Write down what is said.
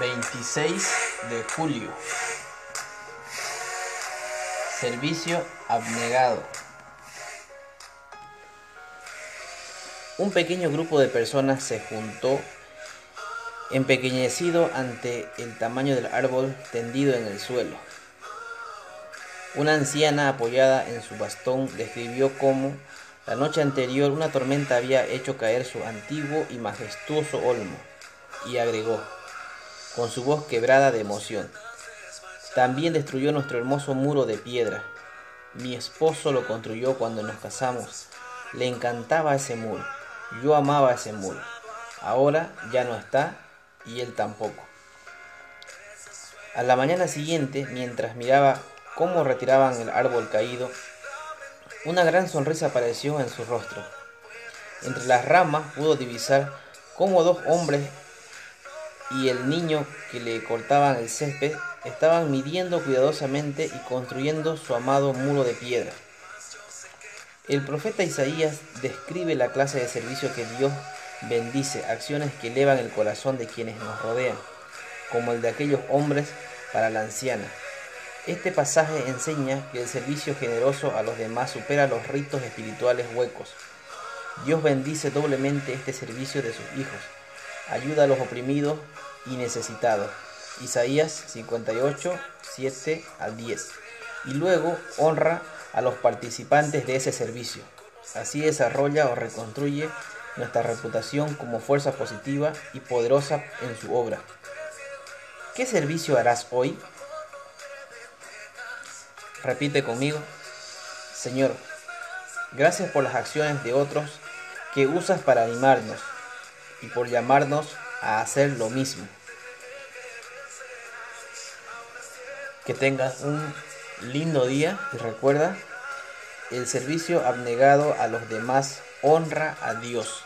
26 de julio. Servicio abnegado. Un pequeño grupo de personas se juntó empequeñecido ante el tamaño del árbol tendido en el suelo. Una anciana apoyada en su bastón describió cómo la noche anterior una tormenta había hecho caer su antiguo y majestuoso olmo y agregó, con su voz quebrada de emoción, también destruyó nuestro hermoso muro de piedra. Mi esposo lo construyó cuando nos casamos. Le encantaba ese muro. Yo amaba ese muro. Ahora ya no está y él tampoco. A la mañana siguiente, mientras miraba cómo retiraban el árbol caído, una gran sonrisa apareció en su rostro. Entre las ramas pudo divisar cómo dos hombres y el niño que le cortaban el césped estaban midiendo cuidadosamente y construyendo su amado muro de piedra. El profeta Isaías describe la clase de servicio que Dios bendice, acciones que elevan el corazón de quienes nos rodean, como el de aquellos hombres para la anciana. Este pasaje enseña que el servicio generoso a los demás supera los ritos espirituales huecos. Dios bendice doblemente este servicio de sus hijos, ayuda a los oprimidos y necesitados. Isaías 58, 7 al 10. Y luego honra a los participantes de ese servicio. Así desarrolla o reconstruye nuestra reputación como fuerza positiva y poderosa en su obra. ¿Qué servicio harás hoy? Repite conmigo, Señor, gracias por las acciones de otros que usas para animarnos y por llamarnos a hacer lo mismo. Que tengas un lindo día y recuerda, el servicio abnegado a los demás honra a Dios.